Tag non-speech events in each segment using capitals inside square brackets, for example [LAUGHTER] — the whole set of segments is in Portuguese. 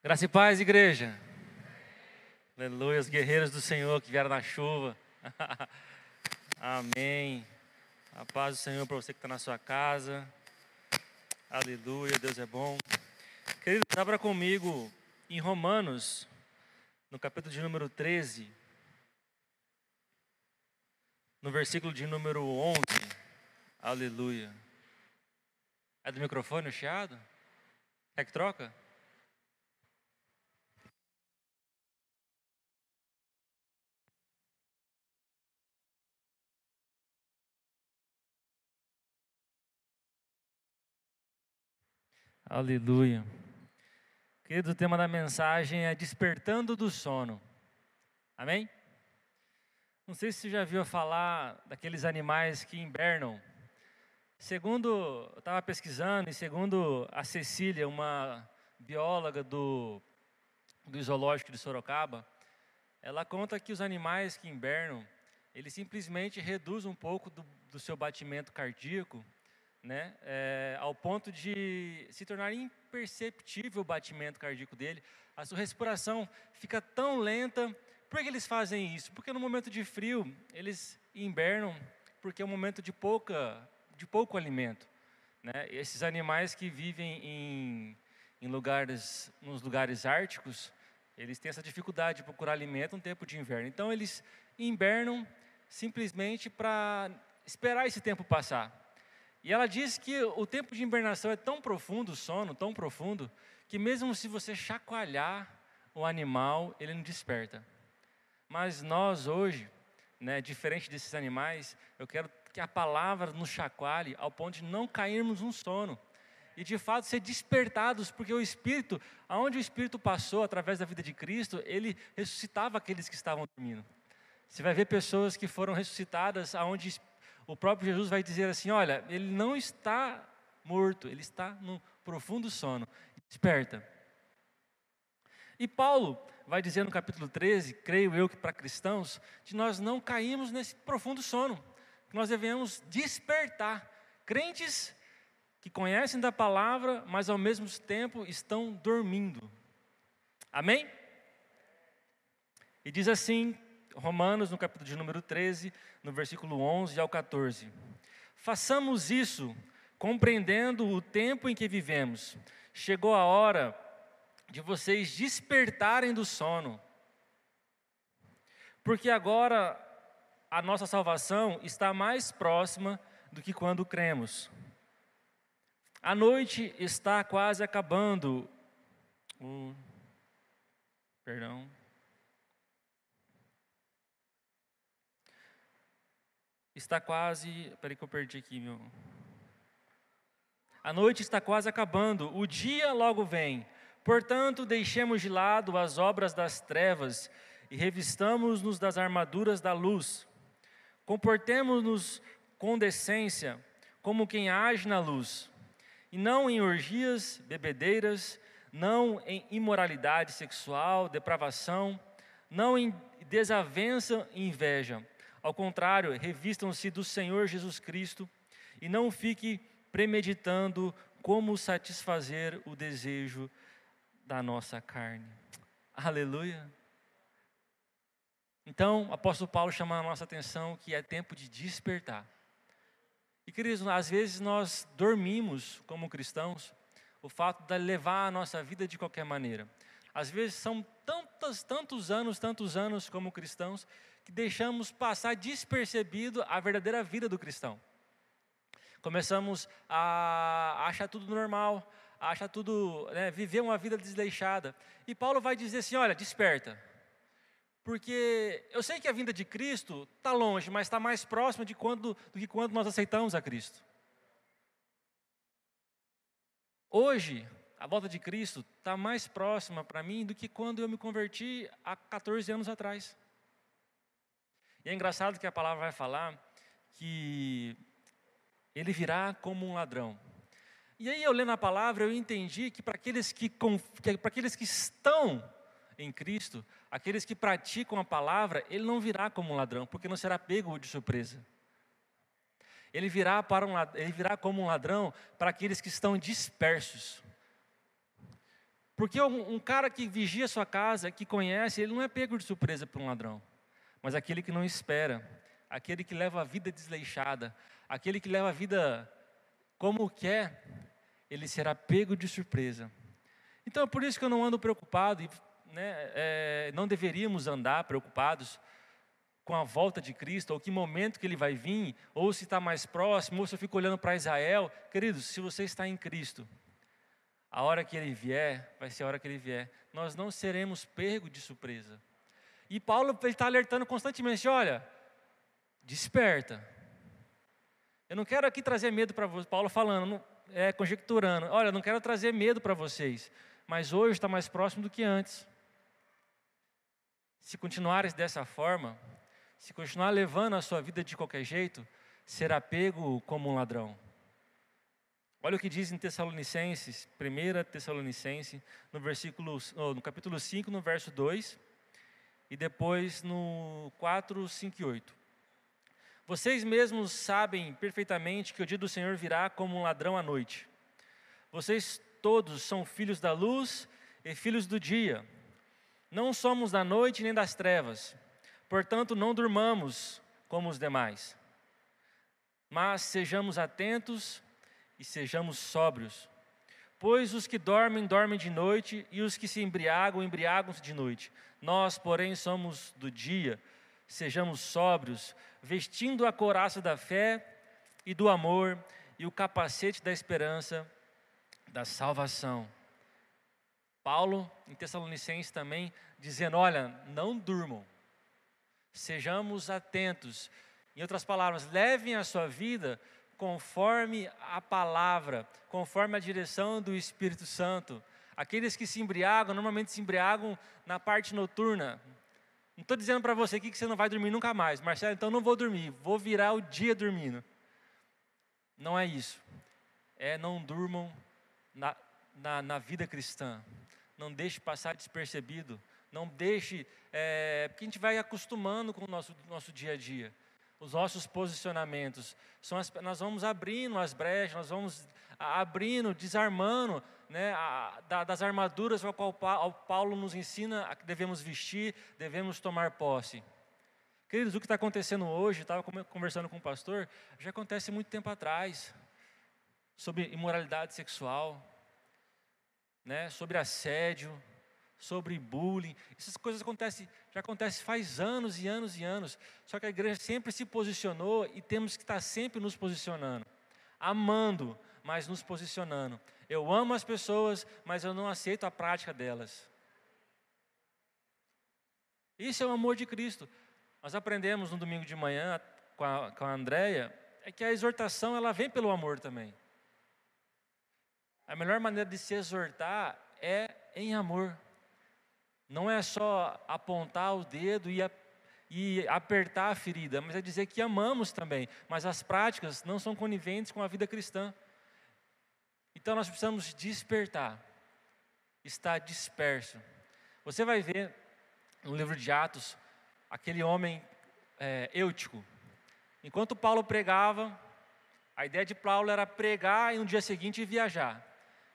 Graça e paz, igreja. Aleluia, os guerreiros do Senhor que vieram na chuva. [LAUGHS] Amém. A paz do Senhor para você que está na sua casa. Aleluia, Deus é bom. Querido, abra comigo em Romanos, no capítulo de número 13, no versículo de número 11. Aleluia. É do microfone o chiado? Quer que troca? Aleluia. Querido, o tema da mensagem é despertando do sono. Amém? Não sei se você já viu falar daqueles animais que hibernam. Segundo, eu estava pesquisando, e segundo a Cecília, uma bióloga do, do zoológico de Sorocaba, ela conta que os animais que hibernam, eles simplesmente reduzem um pouco do, do seu batimento cardíaco né, é, ao ponto de se tornar imperceptível o batimento cardíaco dele, a sua respiração fica tão lenta. Por que eles fazem isso? Porque no momento de frio eles invernam, porque é um momento de pouca, de pouco alimento. Né? Esses animais que vivem em, em lugares, nos lugares árticos, eles têm essa dificuldade de procurar alimento no tempo de inverno. Então eles invernam simplesmente para esperar esse tempo passar. E ela diz que o tempo de hibernação é tão profundo, o sono tão profundo, que mesmo se você chacoalhar o animal, ele não desperta. Mas nós hoje, né, diferente desses animais, eu quero que a palavra nos chacoalhe ao ponto de não cairmos no sono. E de fato ser despertados, porque o Espírito, aonde o Espírito passou através da vida de Cristo, ele ressuscitava aqueles que estavam dormindo. Você vai ver pessoas que foram ressuscitadas aonde o próprio Jesus vai dizer assim: olha, ele não está morto, ele está no profundo sono. Desperta. E Paulo vai dizer no capítulo 13, creio eu que para cristãos, que nós não caímos nesse profundo sono, que nós devemos despertar. Crentes que conhecem da palavra, mas ao mesmo tempo estão dormindo. Amém? E diz assim Romanos, no capítulo de número 13, no versículo 11 ao 14. Façamos isso, compreendendo o tempo em que vivemos. Chegou a hora de vocês despertarem do sono, porque agora a nossa salvação está mais próxima do que quando cremos. A noite está quase acabando. Uh, perdão. Está quase. Peraí que eu perdi aqui, meu. A noite está quase acabando, o dia logo vem. Portanto, deixemos de lado as obras das trevas e revistamos-nos das armaduras da luz. Comportemos-nos com decência, como quem age na luz, e não em orgias, bebedeiras, não em imoralidade sexual, depravação, não em desavença e inveja ao contrário, revistam-se do Senhor Jesus Cristo e não fique premeditando como satisfazer o desejo da nossa carne. Aleluia. Então, o apóstolo Paulo chama a nossa atenção que é tempo de despertar. E queridos, às vezes nós dormimos como cristãos, o fato de levar a nossa vida de qualquer maneira. Às vezes são tantos, tantos anos, tantos anos como cristãos, que deixamos passar despercebido a verdadeira vida do cristão. Começamos a achar tudo normal, a achar tudo, né, viver uma vida desleixada. E Paulo vai dizer assim: olha, desperta. Porque eu sei que a vinda de Cristo está longe, mas está mais próxima de quando, do que quando nós aceitamos a Cristo. Hoje, a volta de Cristo está mais próxima para mim do que quando eu me converti há 14 anos atrás. E é engraçado que a palavra vai falar que ele virá como um ladrão. E aí eu lendo a palavra, eu entendi que para aqueles que, para aqueles que estão em Cristo, aqueles que praticam a palavra, ele não virá como um ladrão, porque não será pego de surpresa. Ele virá, para um, ele virá como um ladrão para aqueles que estão dispersos. Porque um, um cara que vigia sua casa, que conhece, ele não é pego de surpresa por um ladrão. Mas aquele que não espera, aquele que leva a vida desleixada, aquele que leva a vida como quer, ele será pego de surpresa. Então é por isso que eu não ando preocupado, e né, é, não deveríamos andar preocupados com a volta de Cristo, ou que momento que ele vai vir, ou se está mais próximo, ou se eu fico olhando para Israel. Queridos, se você está em Cristo, a hora que ele vier, vai ser a hora que ele vier, nós não seremos pego de surpresa. E Paulo está alertando constantemente: olha, desperta. Eu não quero aqui trazer medo para vocês, Paulo falando, é, conjecturando: olha, não quero trazer medo para vocês, mas hoje está mais próximo do que antes. Se continuares dessa forma, se continuar levando a sua vida de qualquer jeito, será pego como um ladrão. Olha o que diz em Tessalonicenses, 1 Tessalonicense, no, versículo, no capítulo 5, no verso 2, e depois no 4, 5 e 8. Vocês mesmos sabem perfeitamente que o dia do Senhor virá como um ladrão à noite. Vocês todos são filhos da luz e filhos do dia. Não somos da noite nem das trevas. Portanto, não durmamos como os demais, mas sejamos atentos e sejamos sóbrios. Pois os que dormem, dormem de noite, e os que se embriagam, embriagam-se de noite. Nós, porém, somos do dia, sejamos sóbrios, vestindo a couraça da fé e do amor e o capacete da esperança da salvação. Paulo, em Tessalonicenses também, dizendo: olha, não durmam Sejamos atentos. Em outras palavras, levem a sua vida conforme a palavra, conforme a direção do Espírito Santo. Aqueles que se embriagam, normalmente se embriagam na parte noturna. Não estou dizendo para você aqui que você não vai dormir nunca mais. Marcelo, então não vou dormir, vou virar o dia dormindo. Não é isso. É não durmam na, na, na vida cristã. Não deixe passar despercebido não deixe, é, porque a gente vai acostumando com o nosso, nosso dia a dia. Os nossos posicionamentos. São as, nós vamos abrindo as brechas, nós vamos abrindo, desarmando né, a, da, das armaduras ao qual Paulo nos ensina que devemos vestir, devemos tomar posse. Queridos, o que está acontecendo hoje, estava conversando com o pastor, já acontece muito tempo atrás, sobre imoralidade sexual, né, sobre assédio, sobre bullying. Essas coisas acontecem, já acontecem faz anos e anos e anos. Só que a igreja sempre se posicionou e temos que estar sempre nos posicionando. Amando, mas nos posicionando. Eu amo as pessoas, mas eu não aceito a prática delas. Isso é o amor de Cristo. Nós aprendemos no domingo de manhã com a, com a Andréia, é que a exortação ela vem pelo amor também. A melhor maneira de se exortar é em amor. Não é só apontar o dedo e, a, e apertar a ferida, mas é dizer que amamos também, mas as práticas não são coniventes com a vida cristã. Então nós precisamos despertar, estar disperso. Você vai ver no livro de Atos aquele homem é, eutico. Enquanto Paulo pregava, a ideia de Paulo era pregar e no dia seguinte viajar.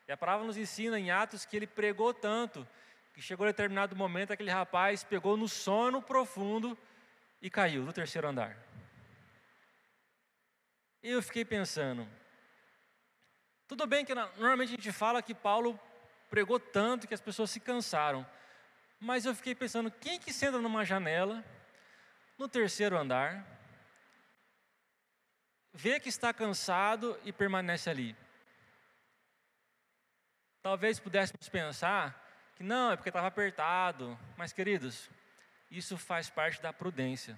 E a palavra nos ensina em Atos que ele pregou tanto que chegou a determinado momento, aquele rapaz pegou no sono profundo e caiu do terceiro andar. E eu fiquei pensando, tudo bem que normalmente a gente fala que Paulo pregou tanto que as pessoas se cansaram, mas eu fiquei pensando, quem que senta numa janela, no terceiro andar, vê que está cansado e permanece ali? Talvez pudéssemos pensar que não, é porque estava apertado. Mas, queridos, isso faz parte da prudência.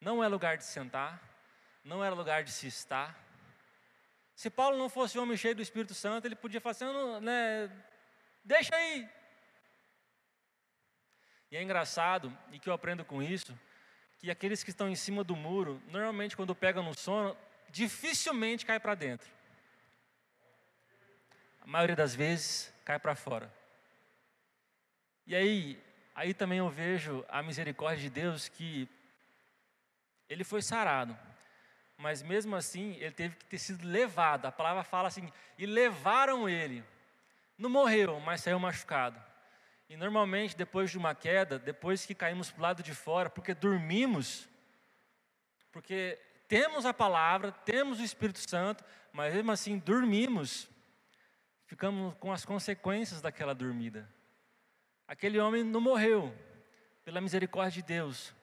Não é lugar de sentar, não era lugar de se estar. Se Paulo não fosse um homem cheio do Espírito Santo, ele podia falar assim, né, deixa aí. E é engraçado, e que eu aprendo com isso, que aqueles que estão em cima do muro, normalmente quando pegam no sono, dificilmente cai para dentro. A maioria das vezes cai para fora. E aí, aí também eu vejo a misericórdia de Deus que ele foi sarado, mas mesmo assim ele teve que ter sido levado. A palavra fala assim: e levaram ele. não morreu, mas saiu machucado. E normalmente, depois de uma queda, depois que caímos para o lado de fora, porque dormimos, porque temos a palavra, temos o Espírito Santo, mas mesmo assim dormimos, ficamos com as consequências daquela dormida. Aquele homem não morreu, pela misericórdia de Deus.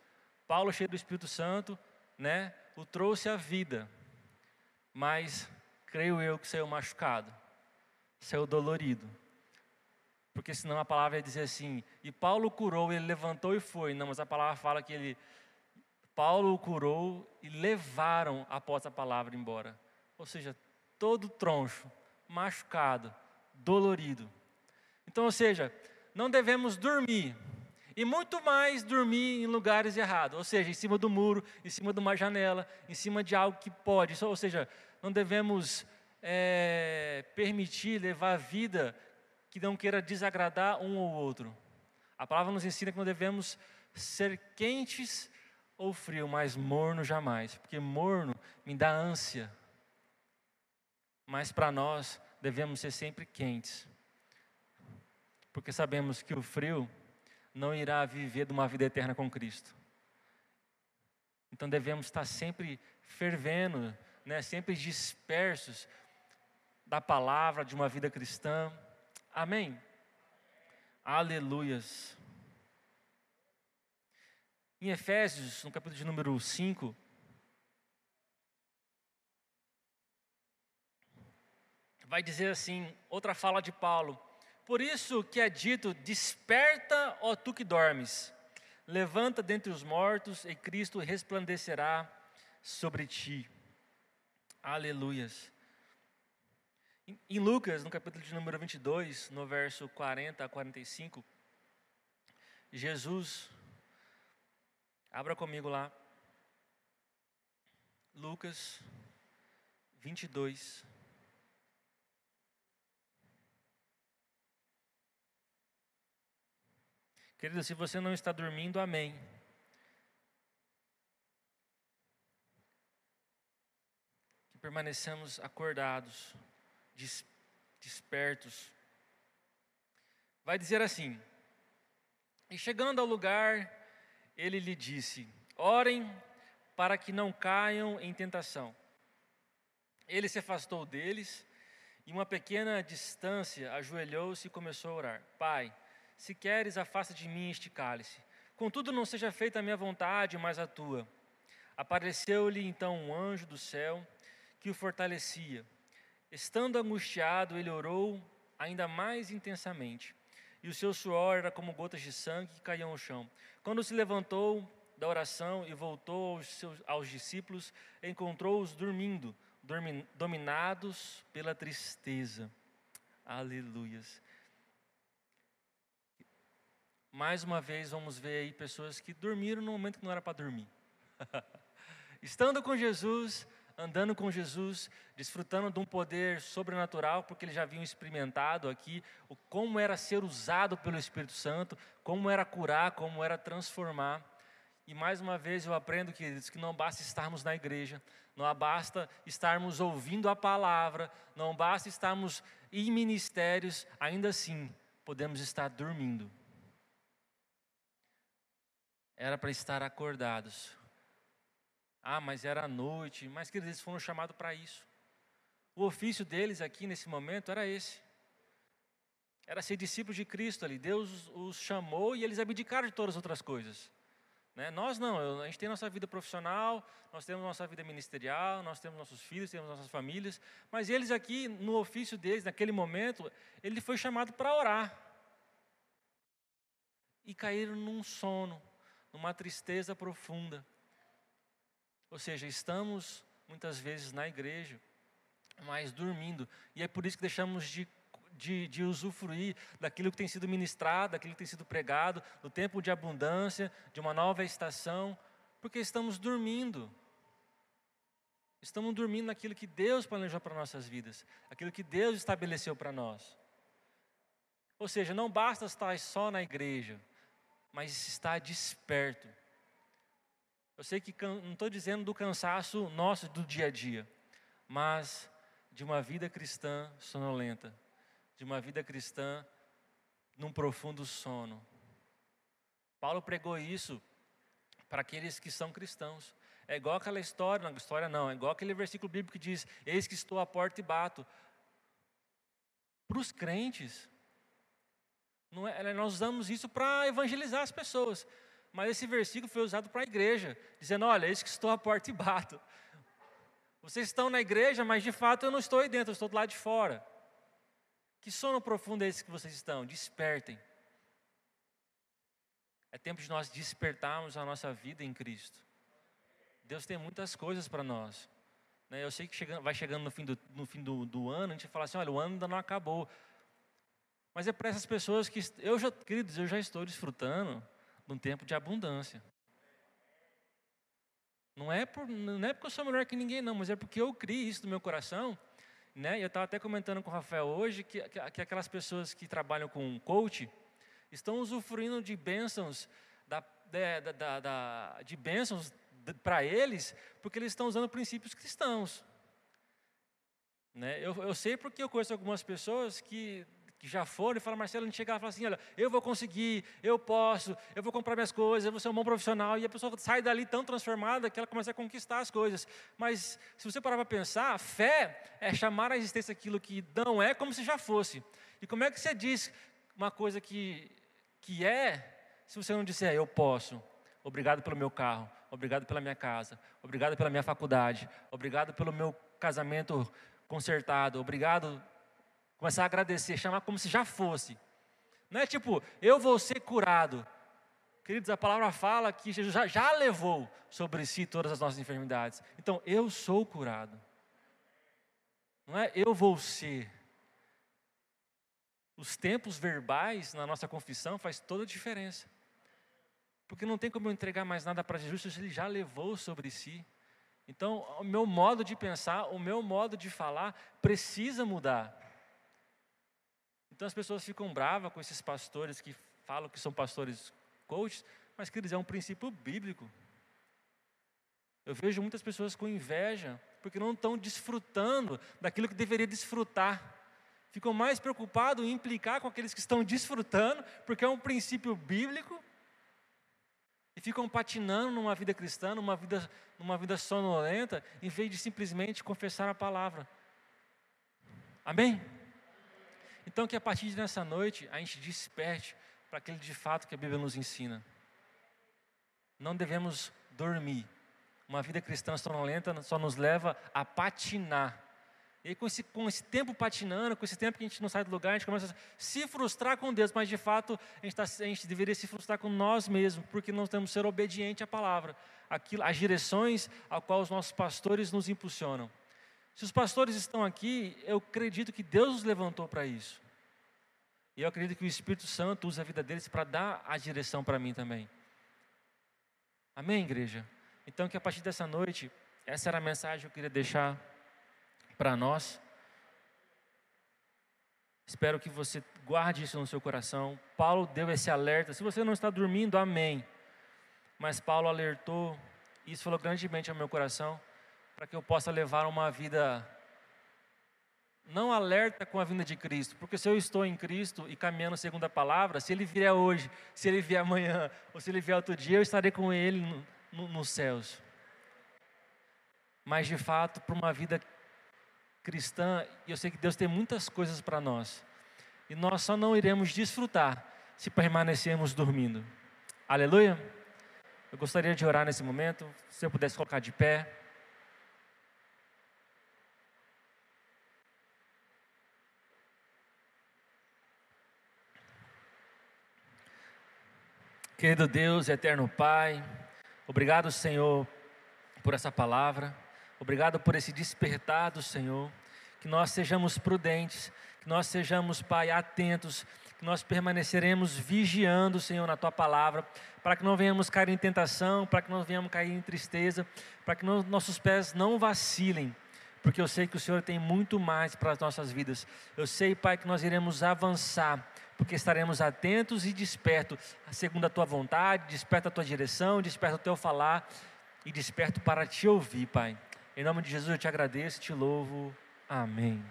Paulo, cheio do Espírito Santo, né, o trouxe à vida, mas creio eu que saiu machucado, saiu dolorido. Porque senão a palavra ia dizer assim, e Paulo curou, ele levantou e foi. Não, mas a palavra fala que ele, Paulo o curou e levaram após a palavra embora. Ou seja, todo troncho, machucado, dolorido. Então, ou seja, não devemos dormir, e muito mais dormir em lugares errados, ou seja, em cima do muro, em cima de uma janela, em cima de algo que pode, ou seja, não devemos é, permitir levar a vida que não queira desagradar um ou outro. A palavra nos ensina que não devemos ser quentes ou frio, mas morno jamais, porque morno me dá ânsia. Mas para nós devemos ser sempre quentes, porque sabemos que o frio não irá viver de uma vida eterna com Cristo. Então devemos estar sempre fervendo, né, sempre dispersos da palavra de uma vida cristã. Amém? Aleluias. Em Efésios, no capítulo de número 5, vai dizer assim, outra fala de Paulo: por isso que é dito: Desperta, ó tu que dormes, levanta dentre os mortos e Cristo resplandecerá sobre ti. Aleluias. Em Lucas, no capítulo de número 22, no verso 40 a 45, Jesus, abra comigo lá, Lucas 22, Querido, se você não está dormindo, amém. Que permaneçamos acordados, despertos. Vai dizer assim: E chegando ao lugar, ele lhe disse: Orem para que não caiam em tentação. Ele se afastou deles e, uma pequena distância, ajoelhou-se e começou a orar: Pai, se queres, afasta de mim este cálice. Contudo, não seja feita a minha vontade, mas a tua. Apareceu-lhe então um anjo do céu que o fortalecia. Estando angustiado, ele orou ainda mais intensamente, e o seu suor era como gotas de sangue que caíam ao chão. Quando se levantou da oração e voltou aos, seus, aos discípulos, encontrou-os dormindo, dominados pela tristeza. Aleluias. Mais uma vez vamos ver aí pessoas que dormiram no momento que não era para dormir. [LAUGHS] Estando com Jesus, andando com Jesus, desfrutando de um poder sobrenatural, porque eles já haviam experimentado aqui como era ser usado pelo Espírito Santo, como era curar, como era transformar. E mais uma vez eu aprendo, queridos, que não basta estarmos na igreja, não basta estarmos ouvindo a palavra, não basta estarmos em ministérios, ainda assim podemos estar dormindo era para estar acordados. Ah, mas era à noite. Mas, eles foram chamados para isso. O ofício deles aqui nesse momento era esse. Era ser discípulos de Cristo ali. Deus os chamou e eles abdicaram de todas as outras coisas. Né? Nós não, a gente tem nossa vida profissional, nós temos nossa vida ministerial, nós temos nossos filhos, temos nossas famílias, mas eles aqui, no ofício deles, naquele momento, ele foi chamado para orar. E caíram num sono numa tristeza profunda. Ou seja, estamos muitas vezes na igreja, mas dormindo, e é por isso que deixamos de, de, de usufruir daquilo que tem sido ministrado, daquilo que tem sido pregado, do tempo de abundância, de uma nova estação, porque estamos dormindo. Estamos dormindo naquilo que Deus planejou para nossas vidas, aquilo que Deus estabeleceu para nós. Ou seja, não basta estar só na igreja, mas está desperto. Eu sei que não estou dizendo do cansaço nosso do dia a dia, mas de uma vida cristã sonolenta, de uma vida cristã num profundo sono. Paulo pregou isso para aqueles que são cristãos. É igual aquela história, não, história não, é igual aquele versículo bíblico que diz: Eis que estou à porta e bato. Para os crentes, é, nós usamos isso para evangelizar as pessoas. Mas esse versículo foi usado para a igreja, dizendo: Olha, eis que estou à porta e bato. Vocês estão na igreja, mas de fato eu não estou aí dentro, eu estou do lado de fora. Que sono profundo é esse que vocês estão? Despertem. É tempo de nós despertarmos a nossa vida em Cristo. Deus tem muitas coisas para nós. Né? Eu sei que vai chegando no fim, do, no fim do, do ano, a gente fala assim: olha, o ano ainda não acabou. Mas é para essas pessoas que, eu já, queridos, eu já estou desfrutando de um tempo de abundância. Não é, por, não é porque eu sou melhor que ninguém, não, mas é porque eu criei isso no meu coração. Né? Eu estava até comentando com o Rafael hoje que, que, que, aquelas pessoas que trabalham com coach estão usufruindo de bênçãos, da, da, da, da de bênçãos para eles, porque eles estão usando princípios cristãos. Né? Eu, eu sei porque eu conheço algumas pessoas que que já foram e falam, Marcelo, a gente chega lá e fala assim, olha, eu vou conseguir, eu posso, eu vou comprar minhas coisas, eu vou ser um bom profissional, e a pessoa sai dali tão transformada que ela começa a conquistar as coisas. Mas se você parar para pensar, fé é chamar a existência aquilo que não é como se já fosse. E como é que você diz uma coisa que, que é, se você não disser, eu posso, obrigado pelo meu carro, obrigado pela minha casa, obrigado pela minha faculdade, obrigado pelo meu casamento consertado, obrigado Começar a agradecer, chamar como se já fosse. Não é tipo, eu vou ser curado. Queridos, a palavra fala que Jesus já, já levou sobre si todas as nossas enfermidades. Então, eu sou curado. Não é eu vou ser. Os tempos verbais na nossa confissão faz toda a diferença. Porque não tem como eu entregar mais nada para Jesus, ele já levou sobre si. Então, o meu modo de pensar, o meu modo de falar precisa mudar. Então as pessoas ficam bravas com esses pastores que falam que são pastores coaches, mas que eles é um princípio bíblico. Eu vejo muitas pessoas com inveja, porque não estão desfrutando daquilo que deveria desfrutar. Ficam mais preocupados em implicar com aqueles que estão desfrutando, porque é um princípio bíblico, e ficam patinando numa vida cristã, numa vida, numa vida sonolenta, em vez de simplesmente confessar a palavra. Amém? Então, que a partir dessa noite a gente desperte para aquele de fato que a Bíblia nos ensina. Não devemos dormir. Uma vida cristã sonolenta só nos leva a patinar. E aí, com esse, com esse tempo patinando, com esse tempo que a gente não sai do lugar, a gente começa a se frustrar com Deus, mas de fato a gente, tá, a gente deveria se frustrar com nós mesmos, porque não temos ser obediente à palavra, aquilo, às direções a qual os nossos pastores nos impulsionam. Se os pastores estão aqui, eu acredito que Deus os levantou para isso. E eu acredito que o Espírito Santo usa a vida deles para dar a direção para mim também. Amém, igreja? Então, que a partir dessa noite, essa era a mensagem que eu queria deixar para nós. Espero que você guarde isso no seu coração. Paulo deu esse alerta. Se você não está dormindo, amém. Mas Paulo alertou, e isso falou grandemente ao meu coração para que eu possa levar uma vida não alerta com a vinda de Cristo, porque se eu estou em Cristo e caminhando segundo a palavra, se Ele vier hoje, se Ele vier amanhã, ou se Ele vier outro dia, eu estarei com Ele no, no, nos céus. Mas de fato, para uma vida cristã, eu sei que Deus tem muitas coisas para nós, e nós só não iremos desfrutar se permanecermos dormindo. Aleluia? Eu gostaria de orar nesse momento, se eu pudesse colocar de pé. Querido Deus, eterno Pai, obrigado, Senhor, por essa palavra, obrigado por esse despertar do Senhor, que nós sejamos prudentes, que nós sejamos, Pai, atentos, que nós permaneceremos vigiando, Senhor, na Tua palavra, para que não venhamos cair em tentação, para que não venhamos cair em tristeza, para que nossos pés não vacilem, porque eu sei que o Senhor tem muito mais para as nossas vidas. Eu sei, Pai, que nós iremos avançar porque estaremos atentos e despertos, segundo a tua vontade, desperto a tua direção, desperto o teu falar e desperto para te ouvir, Pai. Em nome de Jesus eu te agradeço, te louvo. Amém.